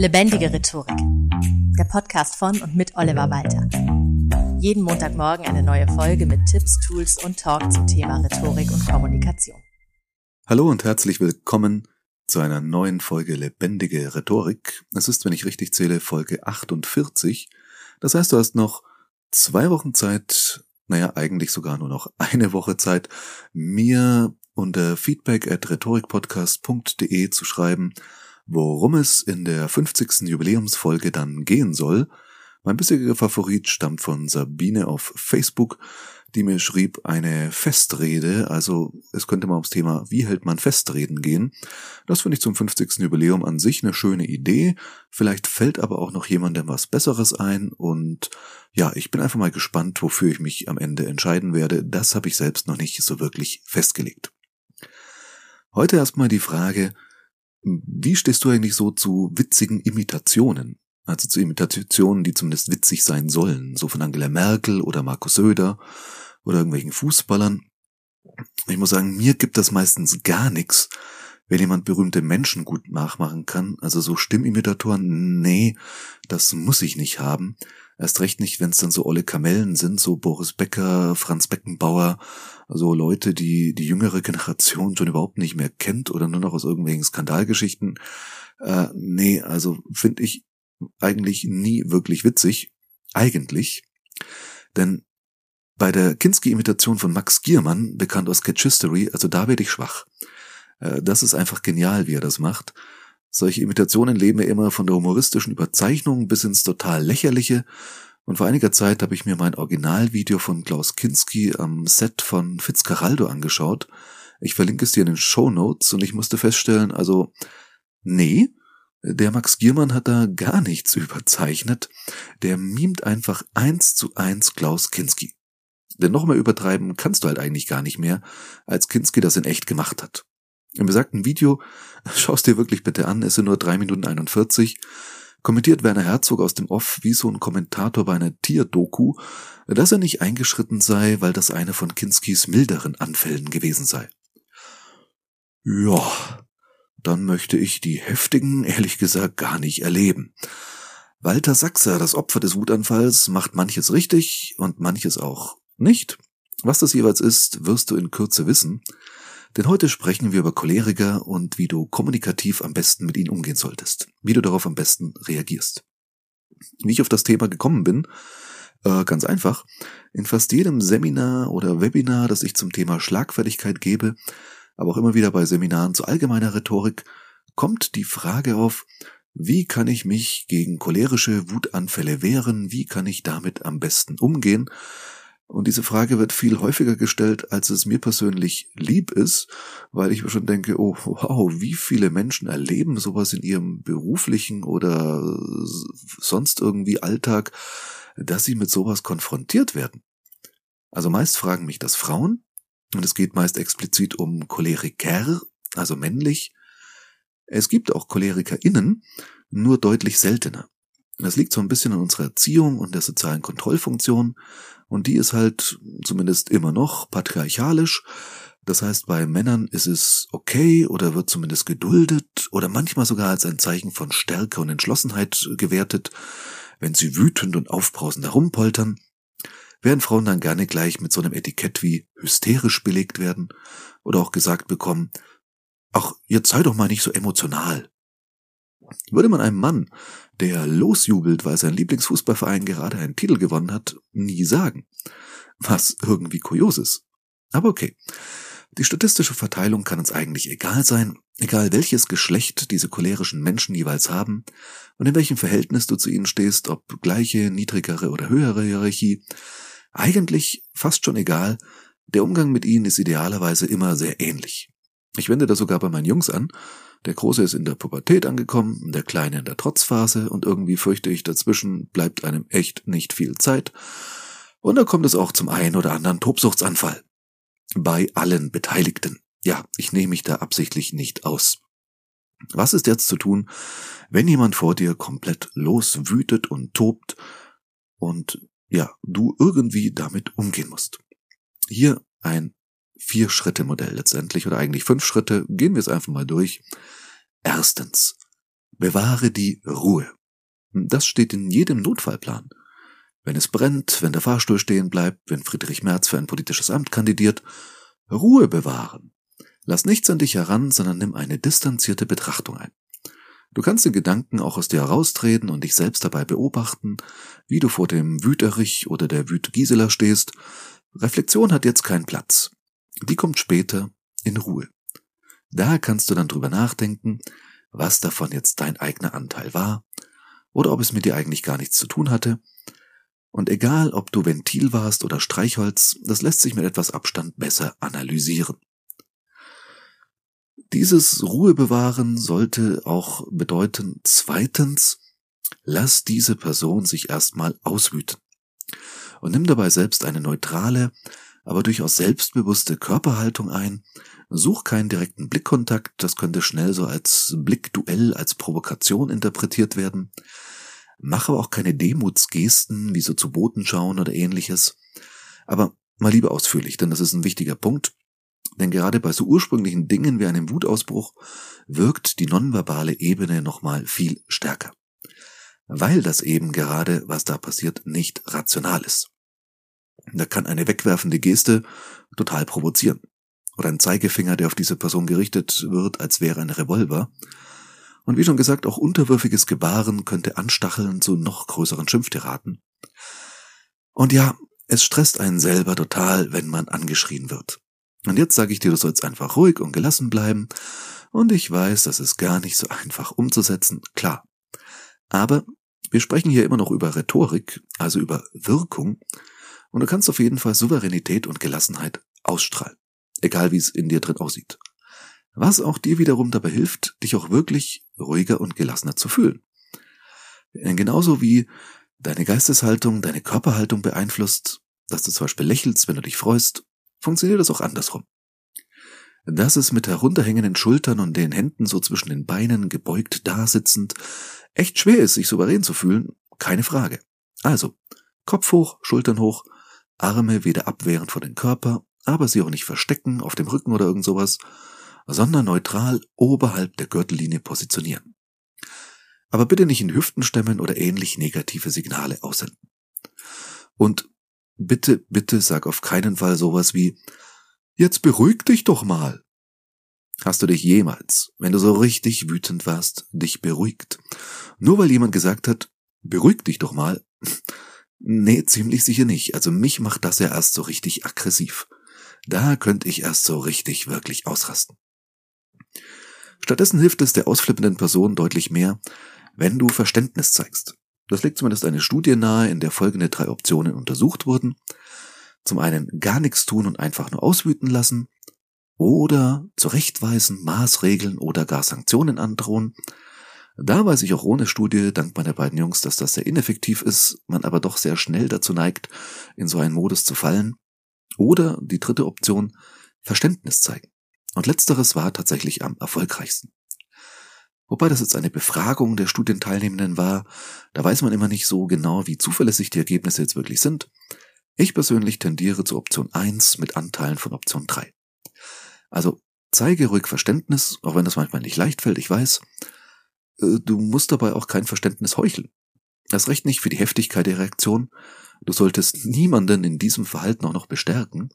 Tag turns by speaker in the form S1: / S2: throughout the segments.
S1: Lebendige Rhetorik. Der Podcast von und mit Oliver Walter. Jeden Montagmorgen eine neue Folge mit Tipps, Tools und Talk zum Thema Rhetorik und Kommunikation.
S2: Hallo und herzlich willkommen zu einer neuen Folge Lebendige Rhetorik. Es ist, wenn ich richtig zähle, Folge 48. Das heißt, du hast noch zwei Wochen Zeit, naja, eigentlich sogar nur noch eine Woche Zeit, mir unter feedback at rhetorikpodcast.de zu schreiben, worum es in der 50. Jubiläumsfolge dann gehen soll. Mein bisheriger Favorit stammt von Sabine auf Facebook, die mir schrieb eine Festrede, also es könnte mal ums Thema, wie hält man Festreden gehen. Das finde ich zum 50. Jubiläum an sich eine schöne Idee. Vielleicht fällt aber auch noch jemandem was Besseres ein und ja, ich bin einfach mal gespannt, wofür ich mich am Ende entscheiden werde. Das habe ich selbst noch nicht so wirklich festgelegt. Heute erstmal die Frage, wie stehst du eigentlich so zu witzigen Imitationen? Also zu Imitationen, die zumindest witzig sein sollen, so von Angela Merkel oder Markus Söder oder irgendwelchen Fußballern. Ich muss sagen, mir gibt das meistens gar nichts, wenn jemand berühmte Menschen gut nachmachen kann. Also so Stimmimitatoren, nee, das muss ich nicht haben. Erst recht nicht, wenn es dann so olle Kamellen sind, so Boris Becker, Franz Beckenbauer, also Leute, die die jüngere Generation schon überhaupt nicht mehr kennt oder nur noch aus irgendwelchen Skandalgeschichten. Äh, nee, also finde ich eigentlich nie wirklich witzig. Eigentlich. Denn bei der Kinski-Imitation von Max Giermann, bekannt aus Sketch History, also da werde ich schwach. Äh, das ist einfach genial, wie er das macht. Solche Imitationen leben ja immer von der humoristischen Überzeichnung bis ins total lächerliche. Und vor einiger Zeit habe ich mir mein Originalvideo von Klaus Kinski am Set von Fitzcarraldo angeschaut. Ich verlinke es dir in den Show Notes und ich musste feststellen, also, nee, der Max Giermann hat da gar nichts überzeichnet. Der mimt einfach eins zu eins Klaus Kinski. Denn noch mehr übertreiben kannst du halt eigentlich gar nicht mehr, als Kinski das in echt gemacht hat. Im besagten Video, schaust dir wirklich bitte an, es sind nur drei Minuten 41, kommentiert Werner Herzog aus dem Off wie so ein Kommentator bei einer Tierdoku, dass er nicht eingeschritten sei, weil das eine von Kinskis milderen Anfällen gewesen sei. Ja, dann möchte ich die heftigen, ehrlich gesagt, gar nicht erleben. Walter Sachser, das Opfer des Wutanfalls, macht manches richtig und manches auch nicht. Was das jeweils ist, wirst du in Kürze wissen. Denn heute sprechen wir über Choleriker und wie du kommunikativ am besten mit ihnen umgehen solltest. Wie du darauf am besten reagierst. Wie ich auf das Thema gekommen bin, äh, ganz einfach. In fast jedem Seminar oder Webinar, das ich zum Thema Schlagfertigkeit gebe, aber auch immer wieder bei Seminaren zu allgemeiner Rhetorik, kommt die Frage auf, wie kann ich mich gegen cholerische Wutanfälle wehren? Wie kann ich damit am besten umgehen? Und diese Frage wird viel häufiger gestellt, als es mir persönlich lieb ist, weil ich mir schon denke, oh wow, wie viele Menschen erleben sowas in ihrem beruflichen oder sonst irgendwie Alltag, dass sie mit sowas konfrontiert werden. Also meist fragen mich das Frauen, und es geht meist explizit um Choleriker, also männlich. Es gibt auch CholerikerInnen, nur deutlich seltener. Das liegt so ein bisschen an unserer Erziehung und der sozialen Kontrollfunktion. Und die ist halt zumindest immer noch patriarchalisch. Das heißt, bei Männern ist es okay oder wird zumindest geduldet oder manchmal sogar als ein Zeichen von Stärke und Entschlossenheit gewertet, wenn sie wütend und aufbrausend herumpoltern, während Frauen dann gerne gleich mit so einem Etikett wie hysterisch belegt werden oder auch gesagt bekommen, ach, jetzt sei doch mal nicht so emotional. Würde man einem Mann der losjubelt, weil sein Lieblingsfußballverein gerade einen Titel gewonnen hat, nie sagen. Was irgendwie kurios ist. Aber okay. Die statistische Verteilung kann uns eigentlich egal sein, egal welches Geschlecht diese cholerischen Menschen jeweils haben und in welchem Verhältnis du zu ihnen stehst, ob gleiche, niedrigere oder höhere Hierarchie. Eigentlich fast schon egal, der Umgang mit ihnen ist idealerweise immer sehr ähnlich. Ich wende das sogar bei meinen Jungs an, der Große ist in der Pubertät angekommen, der Kleine in der Trotzphase und irgendwie fürchte ich, dazwischen bleibt einem echt nicht viel Zeit. Und da kommt es auch zum einen oder anderen Tobsuchtsanfall. Bei allen Beteiligten. Ja, ich nehme mich da absichtlich nicht aus. Was ist jetzt zu tun, wenn jemand vor dir komplett loswütet und tobt und ja, du irgendwie damit umgehen musst? Hier ein Vier-Schritte-Modell letztendlich oder eigentlich fünf Schritte. Gehen wir es einfach mal durch. Erstens. Bewahre die Ruhe. Das steht in jedem Notfallplan. Wenn es brennt, wenn der Fahrstuhl stehen bleibt, wenn Friedrich Merz für ein politisches Amt kandidiert, Ruhe bewahren. Lass nichts an dich heran, sondern nimm eine distanzierte Betrachtung ein. Du kannst den Gedanken auch aus dir heraustreten und dich selbst dabei beobachten, wie du vor dem Wüterich oder der Wüt Gisela stehst. Reflexion hat jetzt keinen Platz. Die kommt später in Ruhe. Da kannst du dann drüber nachdenken, was davon jetzt dein eigener Anteil war oder ob es mit dir eigentlich gar nichts zu tun hatte. Und egal, ob du Ventil warst oder Streichholz, das lässt sich mit etwas Abstand besser analysieren. Dieses Ruhebewahren sollte auch bedeuten, zweitens, lass diese Person sich erstmal auswüten. Und nimm dabei selbst eine neutrale, aber durchaus selbstbewusste Körperhaltung ein. Such keinen direkten Blickkontakt, das könnte schnell so als Blickduell, als Provokation interpretiert werden. Mach aber auch keine Demutsgesten, wie so zu Boten schauen oder ähnliches. Aber mal lieber ausführlich, denn das ist ein wichtiger Punkt. Denn gerade bei so ursprünglichen Dingen wie einem Wutausbruch wirkt die nonverbale Ebene nochmal viel stärker. Weil das eben gerade, was da passiert, nicht rational ist. Da kann eine wegwerfende Geste total provozieren. Oder ein Zeigefinger, der auf diese Person gerichtet wird, als wäre ein Revolver. Und wie schon gesagt, auch unterwürfiges Gebaren könnte anstacheln zu noch größeren Schimpftiraten. Und ja, es stresst einen selber total, wenn man angeschrien wird. Und jetzt sage ich dir, du sollst einfach ruhig und gelassen bleiben. Und ich weiß, das ist gar nicht so einfach umzusetzen, klar. Aber wir sprechen hier immer noch über Rhetorik, also über Wirkung. Und du kannst auf jeden Fall Souveränität und Gelassenheit ausstrahlen. Egal wie es in dir drin aussieht. Was auch dir wiederum dabei hilft, dich auch wirklich ruhiger und gelassener zu fühlen. Genauso wie deine Geisteshaltung, deine Körperhaltung beeinflusst, dass du zum Beispiel lächelst, wenn du dich freust, funktioniert das auch andersrum. Dass es mit herunterhängenden Schultern und den Händen so zwischen den Beinen gebeugt dasitzend echt schwer ist, sich souverän zu fühlen, keine Frage. Also, Kopf hoch, Schultern hoch, Arme weder abwehrend vor den Körper, aber sie auch nicht verstecken auf dem Rücken oder irgend sowas, sondern neutral oberhalb der Gürtellinie positionieren. Aber bitte nicht in Hüften stemmen oder ähnlich negative Signale aussenden. Und bitte, bitte sag auf keinen Fall sowas wie, jetzt beruhig dich doch mal. Hast du dich jemals, wenn du so richtig wütend warst, dich beruhigt? Nur weil jemand gesagt hat, beruhig dich doch mal? Nee, ziemlich sicher nicht. Also mich macht das ja erst so richtig aggressiv. Da könnte ich erst so richtig wirklich ausrasten. Stattdessen hilft es der ausflippenden Person deutlich mehr, wenn du Verständnis zeigst. Das legt zumindest eine Studie nahe, in der folgende drei Optionen untersucht wurden. Zum einen gar nichts tun und einfach nur auswüten lassen oder zurechtweisen, Maßregeln oder gar Sanktionen androhen. Da weiß ich auch ohne Studie, dank meiner beiden Jungs, dass das sehr ineffektiv ist, man aber doch sehr schnell dazu neigt, in so einen Modus zu fallen. Oder die dritte Option, Verständnis zeigen. Und letzteres war tatsächlich am erfolgreichsten. Wobei das jetzt eine Befragung der Studienteilnehmenden war, da weiß man immer nicht so genau, wie zuverlässig die Ergebnisse jetzt wirklich sind. Ich persönlich tendiere zu Option 1 mit Anteilen von Option 3. Also zeige ruhig Verständnis, auch wenn das manchmal nicht leicht fällt, ich weiß. Äh, du musst dabei auch kein Verständnis heucheln. Das recht nicht für die Heftigkeit der Reaktion. Du solltest niemanden in diesem Verhalten auch noch bestärken.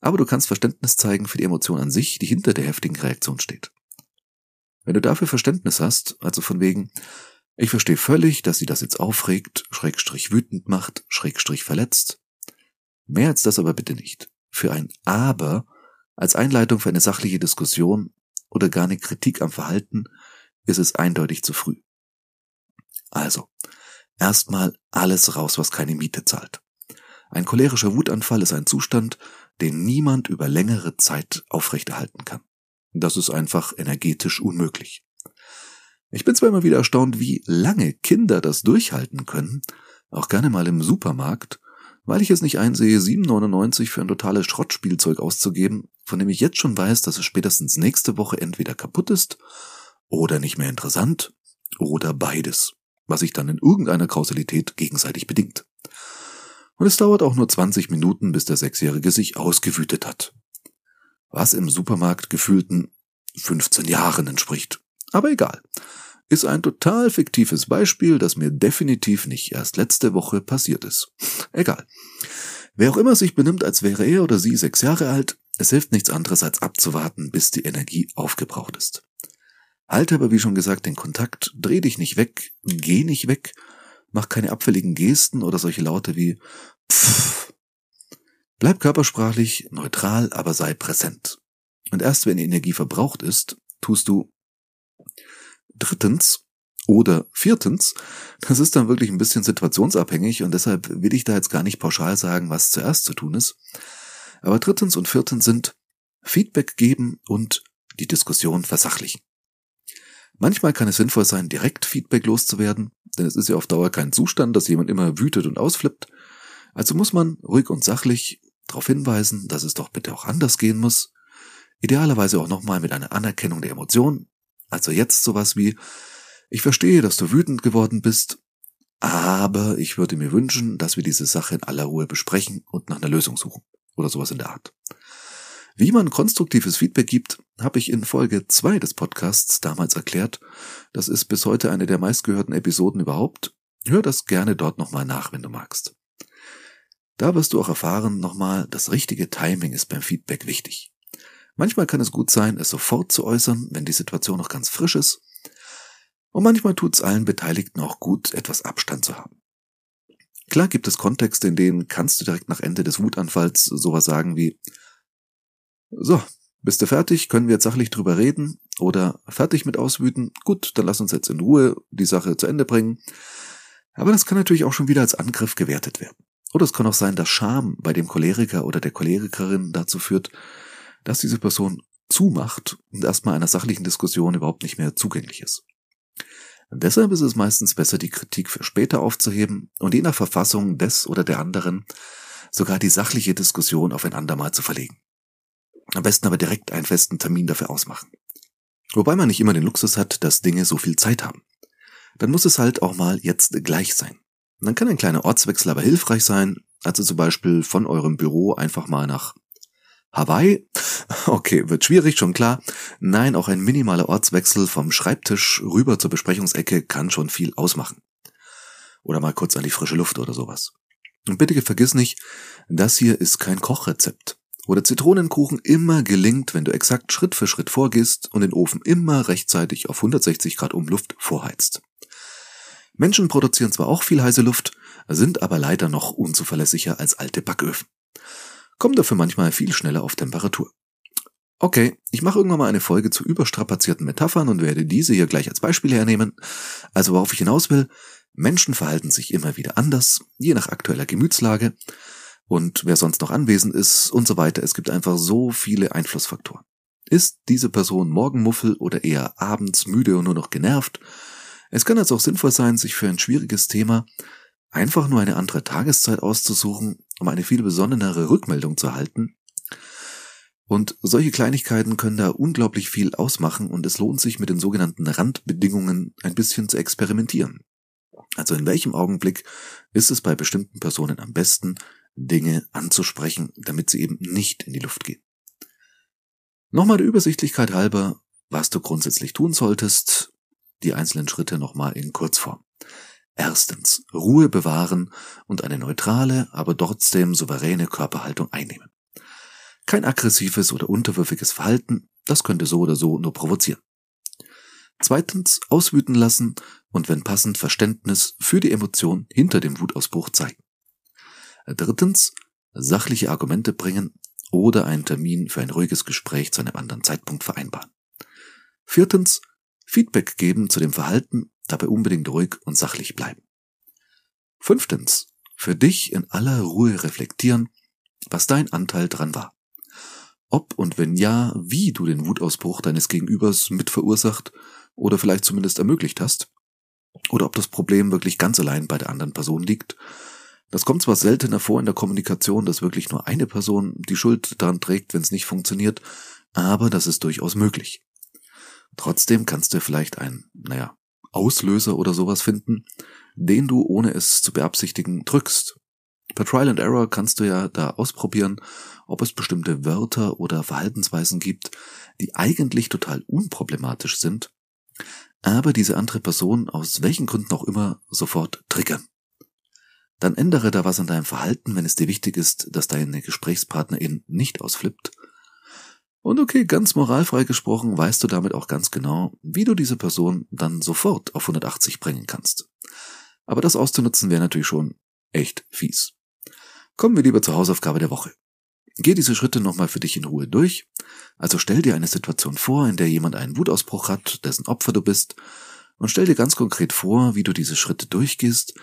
S2: Aber du kannst Verständnis zeigen für die Emotion an sich, die hinter der heftigen Reaktion steht. Wenn du dafür Verständnis hast, also von wegen, ich verstehe völlig, dass sie das jetzt aufregt, schrägstrich wütend macht, schrägstrich verletzt. Mehr als das aber bitte nicht. Für ein Aber als Einleitung für eine sachliche Diskussion oder gar eine Kritik am Verhalten ist es eindeutig zu früh. Also, erstmal alles raus, was keine Miete zahlt. Ein cholerischer Wutanfall ist ein Zustand, den niemand über längere Zeit aufrechterhalten kann. Das ist einfach energetisch unmöglich. Ich bin zwar immer wieder erstaunt, wie lange Kinder das durchhalten können, auch gerne mal im Supermarkt, weil ich es nicht einsehe, 7,99 für ein totales Schrottspielzeug auszugeben, von dem ich jetzt schon weiß, dass es spätestens nächste Woche entweder kaputt ist oder nicht mehr interessant oder beides, was sich dann in irgendeiner Kausalität gegenseitig bedingt. Und es dauert auch nur 20 Minuten, bis der Sechsjährige sich ausgewütet hat. Was im Supermarkt gefühlten 15 Jahren entspricht. Aber egal. ist ein total fiktives Beispiel, das mir definitiv nicht erst letzte Woche passiert ist. Egal. Wer auch immer sich benimmt, als wäre er oder sie sechs Jahre alt, es hilft nichts anderes als abzuwarten, bis die Energie aufgebraucht ist. Halte aber wie schon gesagt den Kontakt, dreh dich nicht weg, geh nicht weg, mach keine abfälligen Gesten oder solche Laute wie pfff. Bleib körpersprachlich neutral, aber sei präsent. Und erst wenn die Energie verbraucht ist, tust du drittens oder viertens, das ist dann wirklich ein bisschen situationsabhängig und deshalb will ich da jetzt gar nicht pauschal sagen, was zuerst zu tun ist. Aber drittens und viertens sind Feedback geben und die Diskussion versachlichen. Manchmal kann es sinnvoll sein, direkt Feedback loszuwerden, denn es ist ja auf Dauer kein Zustand, dass jemand immer wütet und ausflippt. Also muss man ruhig und sachlich darauf hinweisen, dass es doch bitte auch anders gehen muss. Idealerweise auch nochmal mit einer Anerkennung der Emotion. Also jetzt sowas wie, ich verstehe, dass du wütend geworden bist, aber ich würde mir wünschen, dass wir diese Sache in aller Ruhe besprechen und nach einer Lösung suchen. Oder sowas in der Art. Wie man konstruktives Feedback gibt, habe ich in Folge 2 des Podcasts damals erklärt. Das ist bis heute eine der meistgehörten Episoden überhaupt. Hör das gerne dort nochmal nach, wenn du magst. Da wirst du auch erfahren nochmal, das richtige Timing ist beim Feedback wichtig. Manchmal kann es gut sein, es sofort zu äußern, wenn die Situation noch ganz frisch ist. Und manchmal tut es allen Beteiligten auch gut, etwas Abstand zu haben. Klar gibt es Kontexte, in denen kannst du direkt nach Ende des Wutanfalls sowas sagen wie, so, bist du fertig? Können wir jetzt sachlich drüber reden? Oder fertig mit Auswüten? Gut, dann lass uns jetzt in Ruhe die Sache zu Ende bringen. Aber das kann natürlich auch schon wieder als Angriff gewertet werden. Oder es kann auch sein, dass Scham bei dem Choleriker oder der Cholerikerin dazu führt, dass diese Person zumacht und erstmal einer sachlichen Diskussion überhaupt nicht mehr zugänglich ist. Und deshalb ist es meistens besser, die Kritik für später aufzuheben und je nach Verfassung des oder der anderen sogar die sachliche Diskussion auf ein andermal zu verlegen. Am besten aber direkt einen festen Termin dafür ausmachen. Wobei man nicht immer den Luxus hat, dass Dinge so viel Zeit haben. Dann muss es halt auch mal jetzt gleich sein. dann kann ein kleiner Ortswechsel aber hilfreich sein, also zum Beispiel von eurem Büro einfach mal nach Hawaii? Okay, wird schwierig, schon klar. Nein, auch ein minimaler Ortswechsel vom Schreibtisch rüber zur Besprechungsecke kann schon viel ausmachen. Oder mal kurz an die frische Luft oder sowas. Und bitte vergiss nicht, das hier ist kein Kochrezept wo Zitronenkuchen immer gelingt, wenn du exakt Schritt für Schritt vorgehst und den Ofen immer rechtzeitig auf 160 Grad Umluft vorheizt. Menschen produzieren zwar auch viel heiße Luft, sind aber leider noch unzuverlässiger als alte Backöfen. Kommen dafür manchmal viel schneller auf Temperatur. Okay, ich mache irgendwann mal eine Folge zu überstrapazierten Metaphern und werde diese hier gleich als Beispiel hernehmen. Also worauf ich hinaus will, Menschen verhalten sich immer wieder anders, je nach aktueller Gemütslage und wer sonst noch anwesend ist und so weiter. Es gibt einfach so viele Einflussfaktoren. Ist diese Person Morgenmuffel oder eher abends müde und nur noch genervt? Es kann also auch sinnvoll sein, sich für ein schwieriges Thema einfach nur eine andere Tageszeit auszusuchen, um eine viel besonnenere Rückmeldung zu erhalten. Und solche Kleinigkeiten können da unglaublich viel ausmachen und es lohnt sich mit den sogenannten Randbedingungen ein bisschen zu experimentieren. Also in welchem Augenblick ist es bei bestimmten Personen am besten, Dinge anzusprechen, damit sie eben nicht in die Luft gehen. Nochmal der Übersichtlichkeit halber, was du grundsätzlich tun solltest, die einzelnen Schritte nochmal in Kurzform. Erstens, Ruhe bewahren und eine neutrale, aber trotzdem souveräne Körperhaltung einnehmen. Kein aggressives oder unterwürfiges Verhalten, das könnte so oder so nur provozieren. Zweitens, auswüten lassen und wenn passend Verständnis für die Emotion hinter dem Wutausbruch zeigen. Drittens, sachliche Argumente bringen oder einen Termin für ein ruhiges Gespräch zu einem anderen Zeitpunkt vereinbaren. Viertens, Feedback geben zu dem Verhalten, dabei unbedingt ruhig und sachlich bleiben. Fünftens, für dich in aller Ruhe reflektieren, was dein Anteil dran war. Ob und wenn ja, wie du den Wutausbruch deines Gegenübers mit verursacht oder vielleicht zumindest ermöglicht hast, oder ob das Problem wirklich ganz allein bei der anderen Person liegt das kommt zwar seltener vor in der Kommunikation, dass wirklich nur eine Person die Schuld daran trägt, wenn es nicht funktioniert, aber das ist durchaus möglich. Trotzdem kannst du vielleicht einen, naja, Auslöser oder sowas finden, den du, ohne es zu beabsichtigen, drückst. Per Trial and Error kannst du ja da ausprobieren, ob es bestimmte Wörter oder Verhaltensweisen gibt, die eigentlich total unproblematisch sind, aber diese andere Person aus welchen Gründen auch immer sofort triggern. Dann ändere da was an deinem Verhalten, wenn es dir wichtig ist, dass deine Gesprächspartnerin nicht ausflippt. Und okay, ganz moralfrei gesprochen, weißt du damit auch ganz genau, wie du diese Person dann sofort auf 180 bringen kannst. Aber das auszunutzen wäre natürlich schon echt fies. Kommen wir lieber zur Hausaufgabe der Woche. Geh diese Schritte nochmal für dich in Ruhe durch. Also stell dir eine Situation vor, in der jemand einen Wutausbruch hat, dessen Opfer du bist, und stell dir ganz konkret vor, wie du diese Schritte durchgehst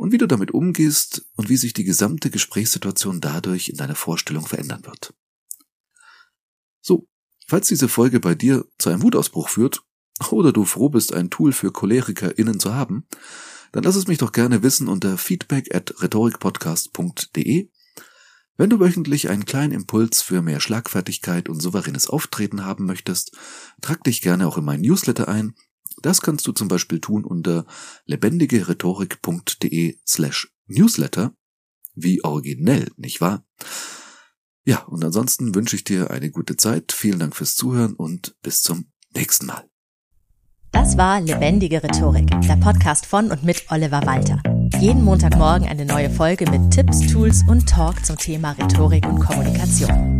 S2: und wie du damit umgehst und wie sich die gesamte Gesprächssituation dadurch in deiner Vorstellung verändern wird. So, falls diese Folge bei dir zu einem Wutausbruch führt oder du froh bist, ein Tool für CholerikerInnen zu haben, dann lass es mich doch gerne wissen unter feedback at rhetorikpodcast.de wenn du wöchentlich einen kleinen Impuls für mehr Schlagfertigkeit und souveränes Auftreten haben möchtest, trag dich gerne auch in meinen Newsletter ein. Das kannst du zum Beispiel tun unter lebendigerhetorik.de slash newsletter. Wie originell, nicht wahr? Ja, und ansonsten wünsche ich dir eine gute Zeit. Vielen Dank fürs Zuhören und bis zum nächsten Mal.
S1: Das war Lebendige Rhetorik, der Podcast von und mit Oliver Walter. Jeden Montagmorgen eine neue Folge mit Tipps, Tools und Talk zum Thema Rhetorik und Kommunikation.